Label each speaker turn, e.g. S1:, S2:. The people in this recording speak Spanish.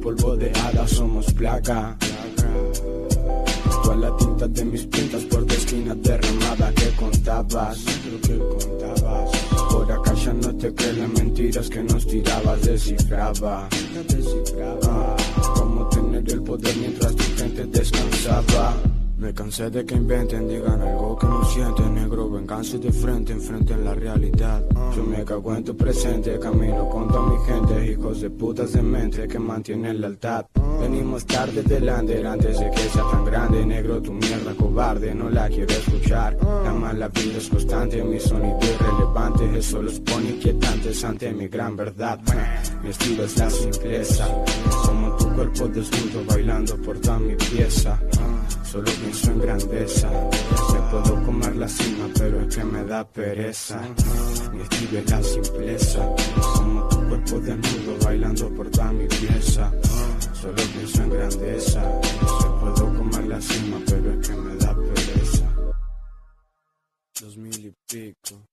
S1: Polvo de hada, somos placa. Toda la tinta de mis pintas por tu esquina derramada que contabas, lo que contabas. Por acá ya no te crees las mentiras que nos tirabas, descifraba. descifraba. Cómo tener el poder mientras tu gente descansaba. Me cansé de que inventen, digan algo que no sienten. Negro, venganza de frente, enfrenten la realidad. Yo me cago en tu presente, camino con toda mi gente. Hijos de putas de mente que mantienen lealtad. Venimos tarde delante, antes de que sea tan grande. Negro, tu mierda cobarde, no la quiero escuchar. La mala vida es constante, mi sonido irrelevante Eso los pone inquietantes ante mi gran verdad. Mi estilo es la simpleza. Como tu cuerpo desnudo bailando por toda mi pieza Solo pienso en grandeza. Me puedo comer la cima, pero es que me da pereza. Mi estilo es la simpleza. Como tu cuerpo desnudo bailando por toda mi pieza. Solo pienso en grandeza. Me puedo comer la cima, pero es que me da pereza. Dos mil y pico.